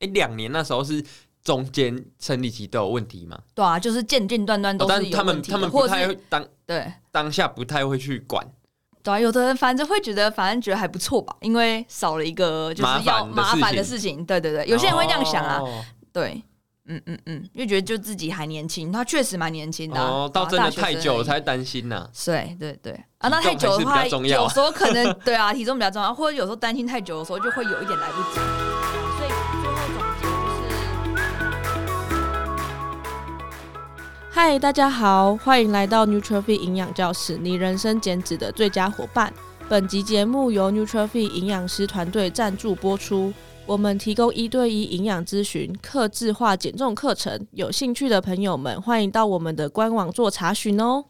哎，两年那时候是中间生理期都有问题吗？对啊，就是间间断断都是他们他们不太会当对当下不太会去管。对啊，有的人反正会觉得，反正觉得还不错吧，因为少了一个就是要麻烦的事情。对对对，有些人会这样想啊。哦、对，嗯嗯嗯，因为觉得就自己还年轻，他确实蛮年轻的、啊。哦，到真的太久了才担心呐、啊。对对对，啊，那太久的话，有时候可能 对啊，体重比较重要，或者有时候担心太久的时候，就会有一点来不及。嗨，大家好，欢迎来到 Nutrify 营养教室，你人生减脂的最佳伙伴。本集节目由 Nutrify 营养师团队赞助播出。我们提供一对一营养咨询、客制化减重课程，有兴趣的朋友们欢迎到我们的官网做查询哦。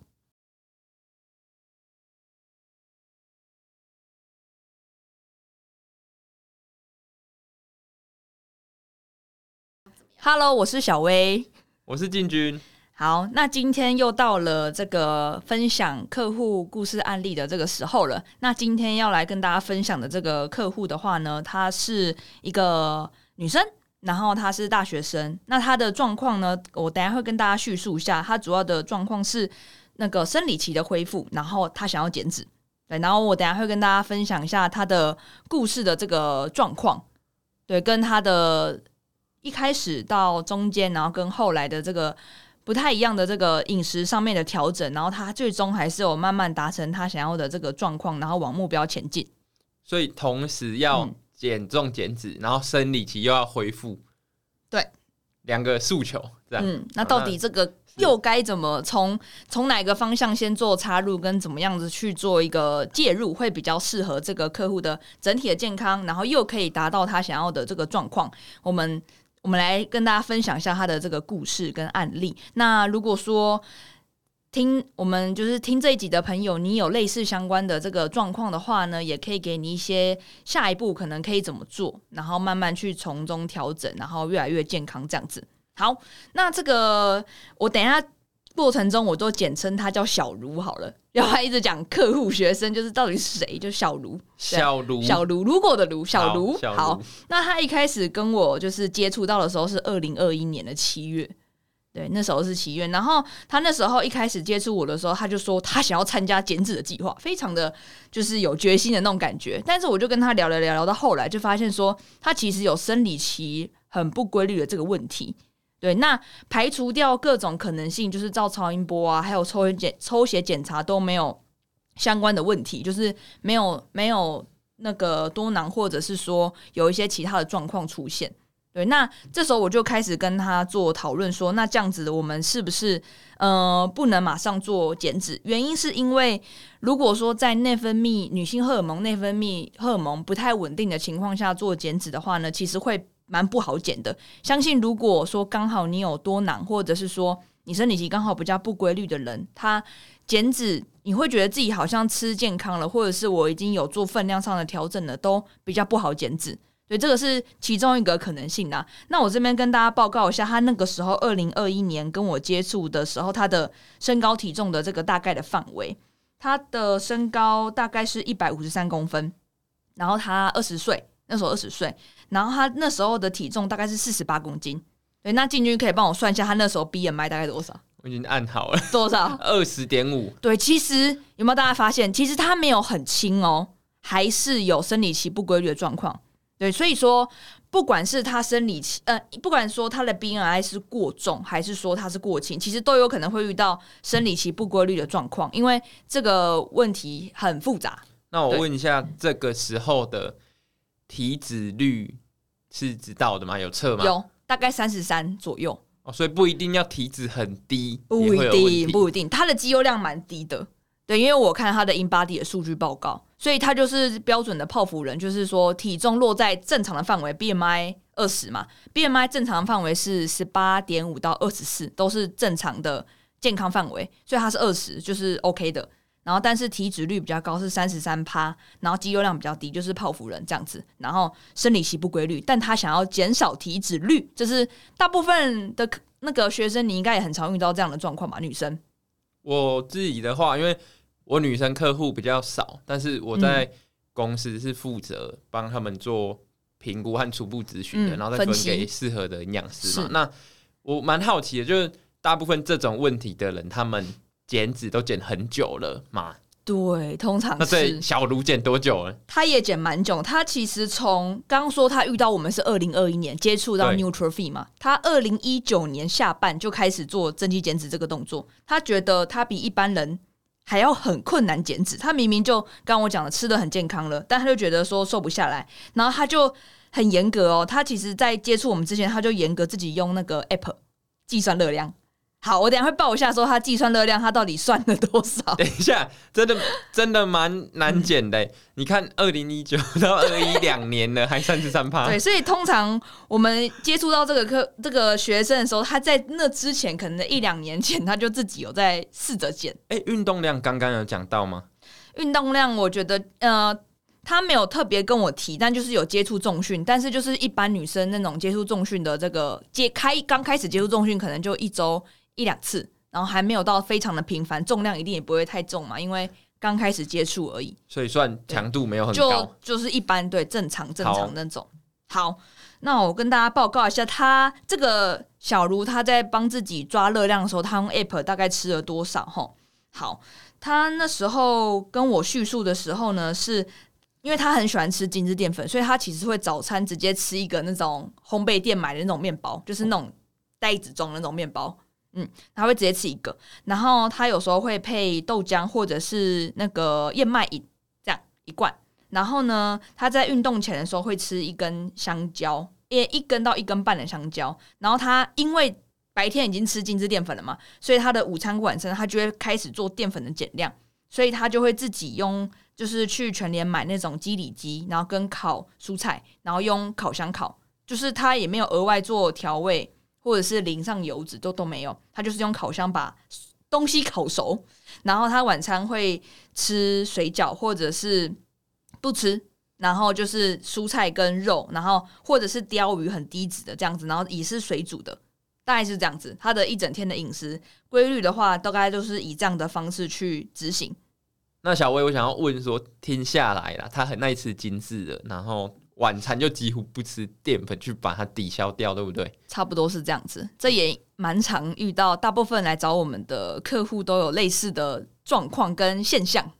Hello，我是小薇，我是进军。好，那今天又到了这个分享客户故事案例的这个时候了。那今天要来跟大家分享的这个客户的话呢，她是一个女生，然后她是大学生。那她的状况呢，我等下会跟大家叙述一下。她主要的状况是那个生理期的恢复，然后她想要减脂。对，然后我等下会跟大家分享一下她的故事的这个状况，对，跟她的一开始到中间，然后跟后来的这个。不太一样的这个饮食上面的调整，然后他最终还是有慢慢达成他想要的这个状况，然后往目标前进。所以同时要减重减脂，嗯、然后生理期又要恢复，对，两个诉求这样。嗯，那到底这个又该怎么从从哪个方向先做插入，跟怎么样子去做一个介入，会比较适合这个客户的整体的健康，然后又可以达到他想要的这个状况？我们。我们来跟大家分享一下他的这个故事跟案例。那如果说听我们就是听这一集的朋友，你有类似相关的这个状况的话呢，也可以给你一些下一步可能可以怎么做，然后慢慢去从中调整，然后越来越健康这样子。好，那这个我等一下。过程中，我都简称他叫小卢好了。然后他一直讲客户、学生，就是到底是谁？就小卢，小卢，小卢，如果的卢，小卢。好，好，那他一开始跟我就是接触到的时候是二零二一年的七月，对，那时候是七月。然后他那时候一开始接触我的时候，他就说他想要参加减脂的计划，非常的就是有决心的那种感觉。但是我就跟他聊聊聊，聊到后来就发现说，他其实有生理期很不规律的这个问题。对，那排除掉各种可能性，就是照超音波啊，还有抽血检抽血检查都没有相关的问题，就是没有没有那个多囊，或者是说有一些其他的状况出现。对，那这时候我就开始跟他做讨论，说那这样子我们是不是呃不能马上做减脂？原因是因为如果说在内分泌女性荷尔蒙内分泌荷尔蒙不太稳定的情况下做减脂的话呢，其实会。蛮不好减的，相信如果说刚好你有多囊，或者是说你生理期刚好比较不规律的人，他减脂你会觉得自己好像吃健康了，或者是我已经有做分量上的调整了，都比较不好减脂，所以这个是其中一个可能性啊。那我这边跟大家报告一下，他那个时候二零二一年跟我接触的时候，他的身高体重的这个大概的范围，他的身高大概是一百五十三公分，然后他二十岁。那时候二十岁，然后他那时候的体重大概是四十八公斤。对，那进军可以帮我算一下，他那时候 BMI 大概多少？我已经按好了，多少？二十点五。对，其实有没有大家发现，其实他没有很轻哦，还是有生理期不规律的状况。对，所以说不管是他生理期，呃，不管说他的 BMI 是过重，还是说他是过轻，其实都有可能会遇到生理期不规律的状况，因为这个问题很复杂。那我问一下，这个时候的。体脂率是知道的吗？有测吗？有，大概三十三左右。哦，所以不一定要体脂很低，不一定，不一定。他的肌肉量蛮低的，对，因为我看他的 InBody 的数据报告，所以他就是标准的泡芙人，就是说体重落在正常的范围，BMI 二十嘛，BMI 正常的范围是十八点五到二十四，都是正常的健康范围，所以他是二十，就是 OK 的。然后，但是体脂率比较高，是三十三趴，然后肌肉量比较低，就是泡芙人这样子。然后生理期不规律，但他想要减少体脂率，就是大部分的那个学生，你应该也很常遇到这样的状况吧？女生，我自己的话，因为我女生客户比较少，但是我在公司是负责帮他们做评估和初步咨询的，嗯、然后再分给适合的营养师嘛。那我蛮好奇的，就是大部分这种问题的人，他们减脂都减很久了嘛？对，通常是。那对小卢减多久了？他也减蛮久。他其实从刚刚说他遇到我们是二零二一年接触到 Nutrafit 嘛，他二零一九年下半就开始做增肌减脂这个动作。他觉得他比一般人还要很困难减脂。他明明就刚刚我讲的吃的很健康了，但他就觉得说瘦不下来，然后他就很严格哦。他其实在接触我们之前，他就严格自己用那个 App 计算热量。好，我等下会报一下，说他计算热量，他到底算了多少？等一下，真的真的蛮难减的、嗯。你看，二零一九到二一两年了，还三十三趴。对，所以通常我们接触到这个课这个学生的时候，他在那之前，可能一两年前，他就自己有在试着减。哎、欸，运动量刚刚有讲到吗？运动量，我觉得呃，他没有特别跟我提，但就是有接触重训，但是就是一般女生那种接触重训的这个接开刚开始接触重训，可能就一周。一两次，然后还没有到非常的频繁，重量一定也不会太重嘛，因为刚开始接触而已，所以算强度没有很高，就就是一般，对，正常正常那种。好，那我跟大家报告一下，他这个小茹他在帮自己抓热量的时候，他用 App 大概吃了多少？吼，好，他那时候跟我叙述的时候呢，是因为他很喜欢吃精致淀粉，所以他其实会早餐直接吃一个那种烘焙店买的那种面包，就是那种袋子装的那种面包。嗯，他会直接吃一个，然后他有时候会配豆浆或者是那个燕麦饮，这样一罐。然后呢，他在运动前的时候会吃一根香蕉，一一根到一根半的香蕉。然后他因为白天已经吃精致淀粉了嘛，所以他的午餐晚餐他就会开始做淀粉的减量，所以他就会自己用，就是去全联买那种基底鸡，然后跟烤蔬菜，然后用烤箱烤，就是他也没有额外做调味。或者是淋上油脂都都没有，他就是用烤箱把东西烤熟，然后他晚餐会吃水饺或者是不吃，然后就是蔬菜跟肉，然后或者是鲷鱼很低脂的这样子，然后也是水煮的，大概是这样子。他的一整天的饮食规律的话，大概都是以这样的方式去执行。那小薇，我想要问说，听下来了，他很爱吃精致的，然后。晚餐就几乎不吃淀粉，去把它抵消掉，对不对？差不多是这样子，这也蛮常遇到，大部分来找我们的客户都有类似的状况跟现象。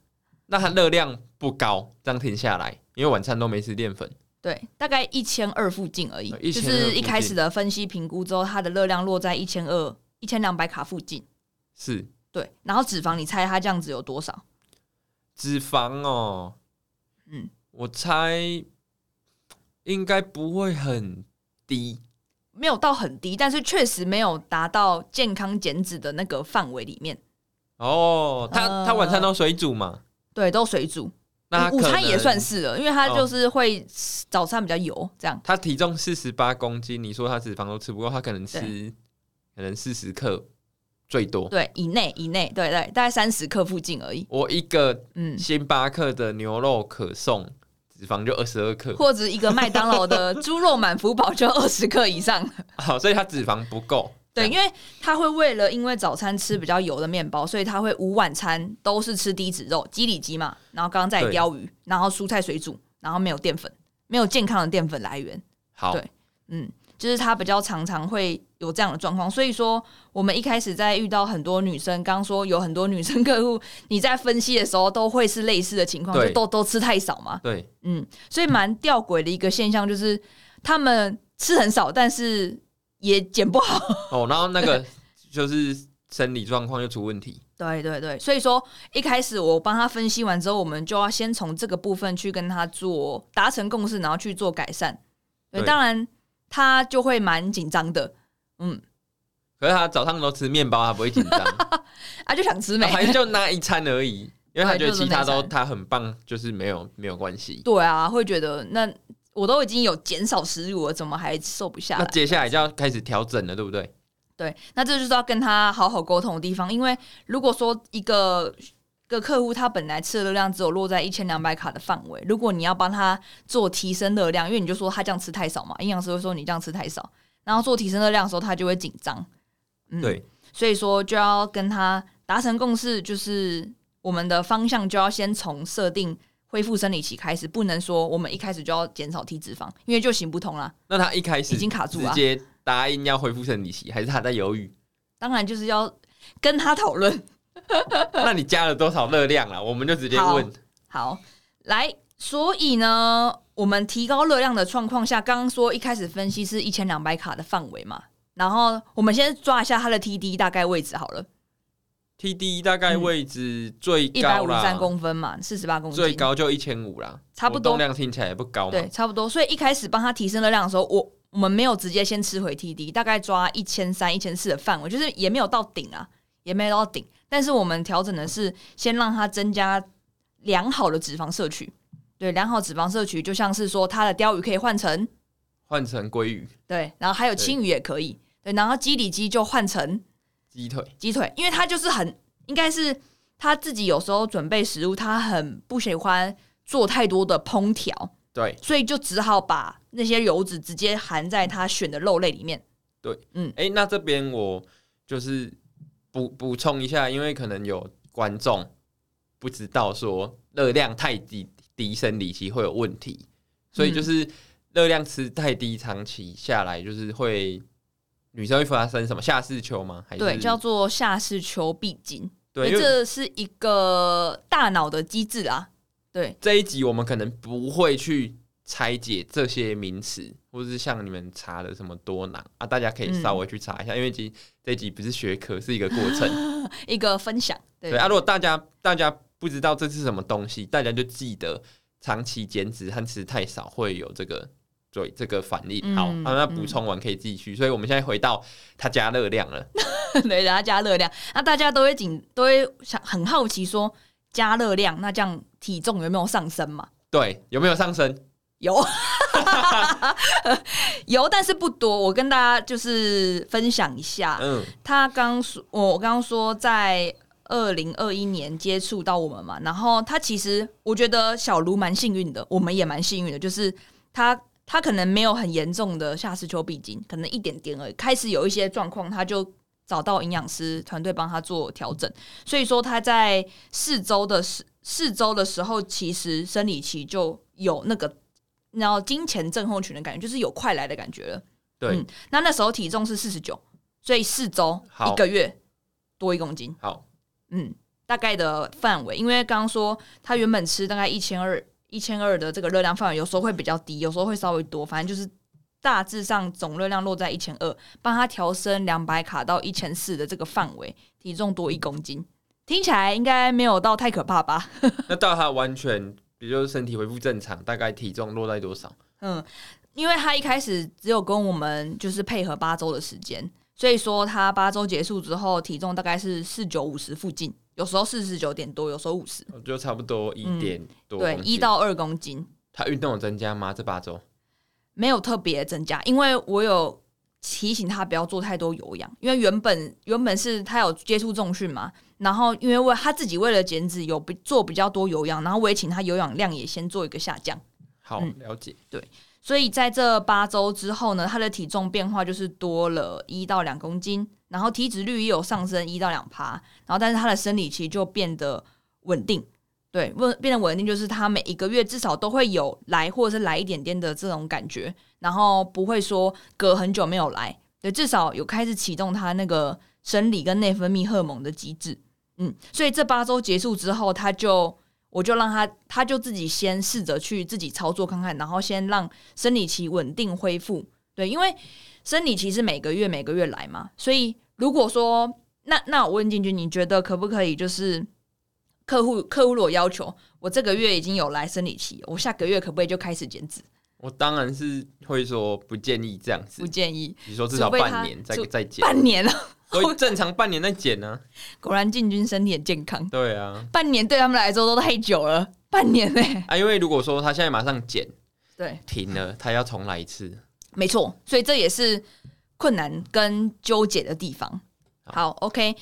那它热量不高，这样停下来，因为晚餐都没吃淀粉，对，大概一千二附近而已。就是一开始的分析评估之后，它的热量落在一千二、一千两百卡附近。是，对。然后脂肪，你猜它这样子有多少？脂肪哦，嗯，我猜。应该不会很低，没有到很低，但是确实没有达到健康减脂的那个范围里面。哦，他、呃、他晚餐都水煮嘛？对，都水煮。那午餐也算是了，因为他就是会早餐比较油，这样。他体重四十八公斤，你说他脂肪都吃不够，他可能吃可能四十克最多，对，以内以内，对对，大概三十克附近而已。我一个嗯，星巴克的牛肉可颂。脂肪就二十二克，或者一个麦当劳的猪肉满福堡就二十克以上。好，所以它脂肪不够。对，因为他会为了因为早餐吃比较油的面包，所以他会午晚餐都是吃低脂肉，鸡里脊嘛，然后刚刚在鲷鱼，然后蔬菜水煮，然后没有淀粉，没有健康的淀粉来源。好，对，嗯。就是他比较常常会有这样的状况，所以说我们一开始在遇到很多女生，刚说有很多女生 客户，你在分析的时候都会是类似的情况，就都都吃太少嘛。对，嗯，所以蛮吊诡的一个现象就是，他们吃很少，但是也减不好。哦，然后那个就是生理状况又出问题。对对对，所以说一开始我帮他分析完之后，我们就要先从这个部分去跟他做达成共识，然后去做改善。对，当然。他就会蛮紧张的，嗯，可是他早上都吃面包，他不会紧张，他 就想吃没，反正就那一餐而已，因为他觉得其他都他很棒，就是没有没有关系。对啊，会觉得那我都已经有减少食物了，怎么还瘦不下来？那接下来就要开始调整了，对不对？对，那这就是要跟他好好沟通的地方，因为如果说一个。个客户他本来吃的热量只有落在一千两百卡的范围，如果你要帮他做提升热量，因为你就说他这样吃太少嘛，营养师会说你这样吃太少，然后做提升热量的时候他就会紧张，嗯，对，所以说就要跟他达成共识，就是我们的方向就要先从设定恢复生理期开始，不能说我们一开始就要减少体脂肪，因为就行不通了。那他一开始已经卡住了，直接答应要恢复生理期，还是他在犹豫？当然就是要跟他讨论。那你加了多少热量啊？我们就直接问。好，好，来，所以呢，我们提高热量的状况下，刚刚说一开始分析是一千两百卡的范围嘛，然后我们先抓一下它的 TD 大概位置好了。TD 大概位置最高一百五十三公分嘛，四十八公分，最高就一千五啦，差不多。动量听起来也不高，对，差不多。所以一开始帮他提升热量的时候，我我们没有直接先吃回 TD，大概抓一千三、一千四的范围，就是也没有到顶啊，也没有到顶。但是我们调整的是先让它增加良好的脂肪摄取，对，良好脂肪摄取就像是说它的鲷鱼可以换成换成鲑鱼，对，然后还有青鱼也可以，对，对，然后基里鸡就换成。鸡腿，鸡腿，因为它就是很应该是他自己有时候准备食物，他很不喜欢做太多的烹调，对，所以就只好把那些油脂直接含在他选的肉类里面。对，嗯，哎、欸，那这边我就是补补充一下，因为可能有观众不知道说热量太低低生理期会有问题，所以就是热量吃太低，长期下来就是会。女生会发生什么下视丘吗？还是对，叫做下视丘闭经。对，这是一个大脑的机制啊。对，这一集我们可能不会去拆解这些名词，或者是像你们查的什么多囊啊，大家可以稍微去查一下，嗯、因为这这集不是学科，是一个过程，一个分享。对，对啊，如果大家大家不知道这是什么东西，大家就记得长期减脂和吃太少会有这个。对这个反应好，嗯、啊，那补充完可以继续。嗯、所以我们现在回到它加热量了，对，它加热量。那大家都会紧，都会想很好奇说，加热量，那这样体重有没有上升嘛？对，有没有上升？有，有，但是不多。我跟大家就是分享一下，嗯，他刚说，我刚刚说在二零二一年接触到我们嘛，然后他其实我觉得小卢蛮幸运的，我们也蛮幸运的，就是他。他可能没有很严重的下视丘闭经，可能一点点而已。开始有一些状况，他就找到营养师团队帮他做调整。所以说他在四周的四四周的时候，其实生理期就有那个然后金钱症候群的感觉，就是有快来的感觉了。对，嗯，那那时候体重是四十九，所以四周一个月多一公斤。好，嗯，大概的范围，因为刚刚说他原本吃大概一千二。一千二的这个热量范围，有时候会比较低，有时候会稍微多，反正就是大致上总热量落在一千二，帮他调升两百卡到一千四的这个范围，体重多一公斤，听起来应该没有到太可怕吧？那到他完全，比如说身体恢复正常，大概体重落在多少？嗯，因为他一开始只有跟我们就是配合八周的时间，所以说他八周结束之后，体重大概是四九五十附近。有时候四十九点多，有时候五十，就差不多一点多、嗯。对，一到二公斤。他运动有增加吗？这八周没有特别增加，因为我有提醒他不要做太多有氧，因为原本原本是他有接触重训嘛，然后因为为他自己为了减脂有做比较多有氧，然后我也请他有氧量也先做一个下降。好，嗯、了解。对，所以在这八周之后呢，他的体重变化就是多了一到两公斤。然后体脂率也有上升一到两趴，然后但是他的生理期就变得稳定，对，稳变得稳定就是他每一个月至少都会有来或者是来一点点的这种感觉，然后不会说隔很久没有来，对，至少有开始启动他那个生理跟内分泌荷尔蒙的机制，嗯，所以这八周结束之后，他就我就让他他就自己先试着去自己操作看看，然后先让生理期稳定恢复，对，因为。生理期是每个月每个月来嘛，所以如果说那那我问进去，你觉得可不可以？就是客户客户如果要求我这个月已经有来生理期，我下个月可不可以就开始减脂？我当然是会说不建议这样子，不建议。你说至少半年再再减，半年了，所以 正常半年再减呢？果然进军身体很健康。对啊，半年对他们来说都太久了，半年呢、欸？啊，因为如果说他现在马上减，对，停了，他要重来一次。没错，所以这也是困难跟纠结的地方。好，OK，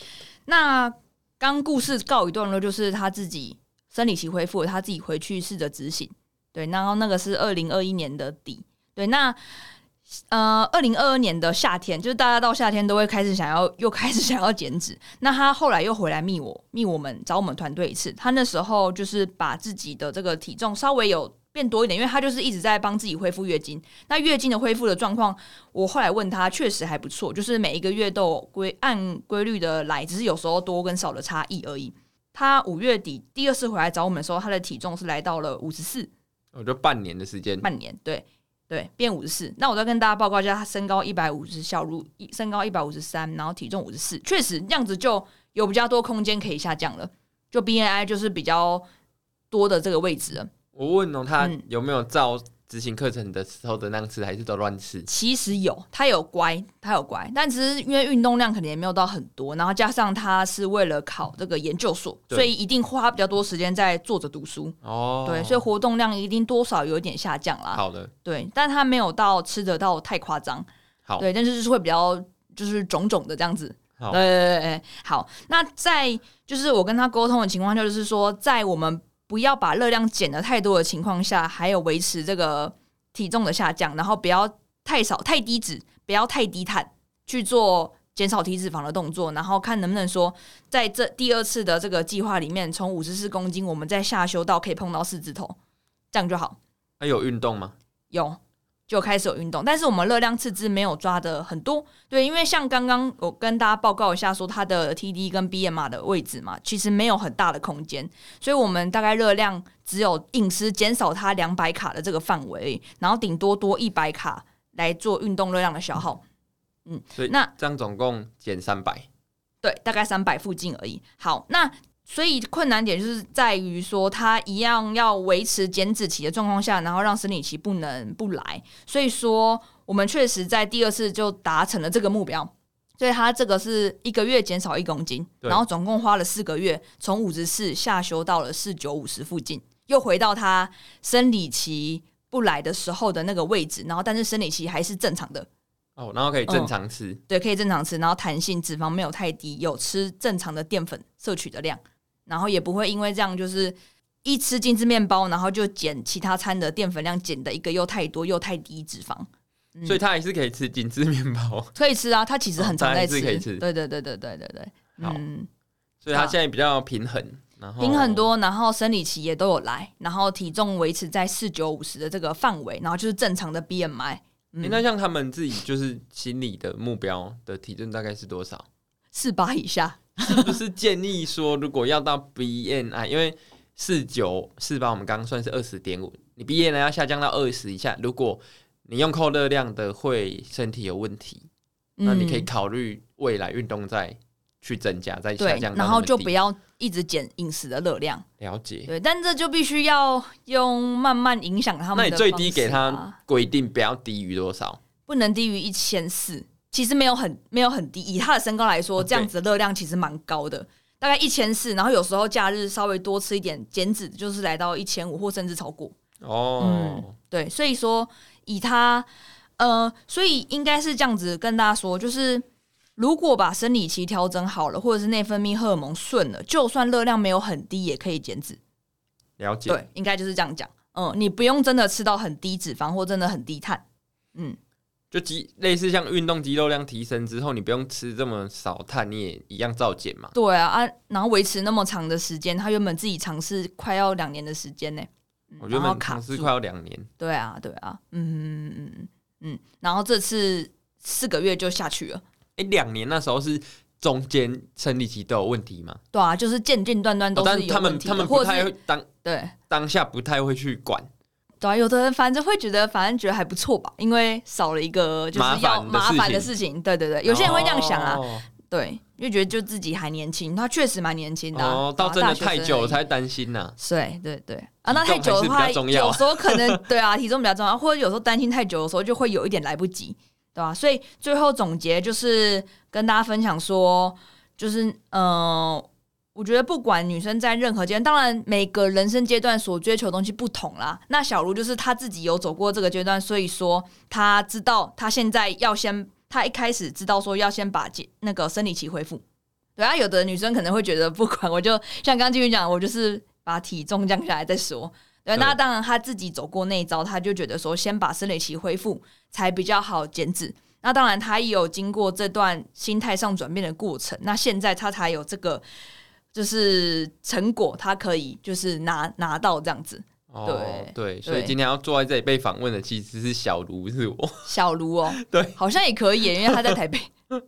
那刚故事告一段落，就是他自己生理期恢复，他自己回去试着执行。对，然后那个是二零二一年的底。对，那呃，二零二二年的夏天，就是大家到夏天都会开始想要，又开始想要减脂。那他后来又回来密我，密我们找我们团队一次。他那时候就是把自己的这个体重稍微有变多一点，因为他就是一直在帮自己恢复月经。那月经的恢复的状况，我后来问他，确实还不错，就是每一个月都规按规律的来，只是有时候多跟少的差异而已。他五月底第二次回来找我们的时候，他的体重是来到了五十四，我就半年的时间，半年对。对，变五十四。那我再跟大家报告一下，他身高一百五十，小如一身高一百五十三，然后体重五十四，确实这样子就有比较多空间可以下降了，就 BNI 就是比较多的这个位置了。我问哦，他有没有照？执行课程的时候的那样吃还是都乱吃？其实有，他有乖，他有乖，但只是因为运动量可能也没有到很多，然后加上他是为了考这个研究所，所以一定花比较多时间在坐着读书。哦，对，所以活动量一定多少有一点下降啦。好的，对，但他没有到吃得到太夸张。好，对，但是就是会比较就是肿肿的这样子。好，对对对，好。那在就是我跟他沟通的情况下，就是说在我们。不要把热量减得太多的情况下，还有维持这个体重的下降，然后不要太少太低脂，不要太低碳，去做减少体脂肪的动作，然后看能不能说在这第二次的这个计划里面，从五十四公斤，我们再下修到可以碰到四字头，这样就好。还有运动吗？有。就开始有运动，但是我们热量赤字没有抓的很多，对，因为像刚刚我跟大家报告一下，说它的 TD 跟 BMR 的位置嘛，其实没有很大的空间，所以我们大概热量只有饮食减少它两百卡的这个范围，然后顶多多一百卡来做运动热量的消耗，嗯，所以那这样总共减三百，对，大概三百附近而已。好，那。所以困难点就是在于说，他一样要维持减脂期的状况下，然后让生理期不能不来。所以说，我们确实在第二次就达成了这个目标。所以他这个是一个月减少一公斤，然后总共花了四个月，从五十四下修到了四九五十附近，又回到他生理期不来的时候的那个位置。然后，但是生理期还是正常的哦，然后可以正常吃，嗯，对，可以正常吃，然后弹性脂肪没有太低，有吃正常的淀粉摄取的量。然后也不会因为这样，就是一吃精致面包，然后就减其他餐的淀粉量，减的一个又太多又太低脂肪。嗯、所以他 还是可以吃精致面包，可以吃啊。他其实很常在吃，哦、可以吃。对对对对对对对。所以他现在比较平衡，然后平衡多，然后生理期也都有来，然后体重维持在四九五十的这个范围，然后就是正常的 BMI。嗯欸、那像他们自己就是心理的目标的体重大概是多少？四八以下。是不是建议说，如果要到 BNI，因为四九四八，我们刚刚算是二十点五，你 BNI 要下降到二十以下，如果你用扣热量的会身体有问题，嗯、那你可以考虑未来运动再去增加，再下降，然后就不要一直减饮食的热量。了解，对，但这就必须要用慢慢影响他们。那你最低给他规定不要低于多少？不能低于一千四。其实没有很没有很低，以他的身高来说，这样子的热量其实蛮高的，大概一千四。然后有时候假日稍微多吃一点减脂，就是来到一千五或甚至超过。哦，嗯，对，所以说以他呃，所以应该是这样子跟大家说，就是如果把生理期调整好了，或者是内分泌荷尔蒙顺了，就算热量没有很低，也可以减脂。了解，对，应该就是这样讲。嗯，你不用真的吃到很低脂肪或真的很低碳。嗯。就肌类似像运动肌肉量提升之后，你不用吃这么少碳，你也一样照减嘛。对啊啊，然后维持那么长的时间，他原本自己尝试快要两年的时间呢。我觉得尝试快要两年。对啊，对啊，嗯嗯嗯嗯嗯，然后这次四个月就下去了。哎、欸，两年那时候是中间生理期都有问题吗？对啊，就是间间断断都是有问题、哦、但他们他们不太会当对当下不太会去管。对啊，有的人反正会觉得，反正觉得还不错吧，因为少了一个就是要麻烦的事情。对对对，有些人会这样想啊，哦、对，因为觉得就自己还年轻，他确实蛮年轻的、啊。哦，到真的太久了才担心呐、啊。对对对啊，那太久的话，有时候可能对啊，体重比较重要，或者有时候担心太久的时候，就会有一点来不及，对吧、啊？所以最后总结就是跟大家分享说，就是嗯。呃我觉得不管女生在任何阶段，当然每个人生阶段所追求的东西不同啦。那小卢就是她自己有走过这个阶段，所以说她知道她现在要先，她一开始知道说要先把那个生理期恢复。对啊，有的女生可能会觉得不管，我就像刚刚继续讲，我就是把体重降下来再说。对，那当然她自己走过那一招，她就觉得说先把生理期恢复才比较好减脂。那当然她也有经过这段心态上转变的过程，那现在她才有这个就是成果，他可以就是拿拿到这样子。哦，对对，所以今天要坐在这里被访问的其实是小卢，是我小卢哦，对，好像也可以，因为他在台北。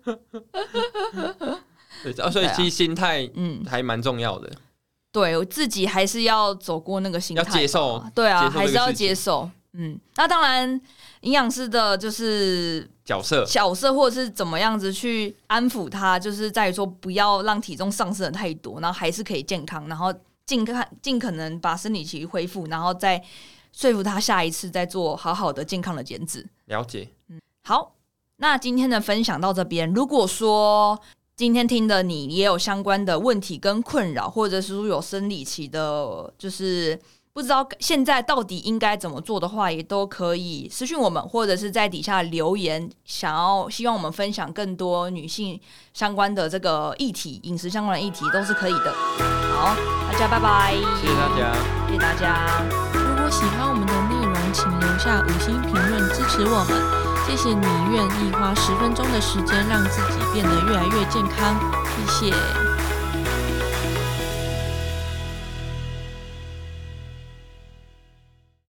对，所以其实心态嗯还蛮重要的。嗯、对我自己还是要走过那个心态，要接受，对啊，还是要接受。嗯，那当然，营养师的就是角色角色，或者是怎么样子去安抚他，就是在于说不要让体重上升的太多，然后还是可以健康，然后尽可尽可能把生理期恢复，然后再说服他下一次再做好好的健康的减脂。了解，嗯，好。那今天的分享到这边，如果说今天听的你也有相关的问题跟困扰，或者是说有生理期的，就是不知道现在到底应该怎么做的话，也都可以私讯我们，或者是在底下留言，想要希望我们分享更多女性相关的这个议题、饮食相关的议题都是可以的。好，大家拜拜，谢谢大家，谢谢大家。如果喜欢我们的内容，请留下五星评论支持我们。谢谢你愿意花十分钟的时间让自己变得越来越健康，谢谢。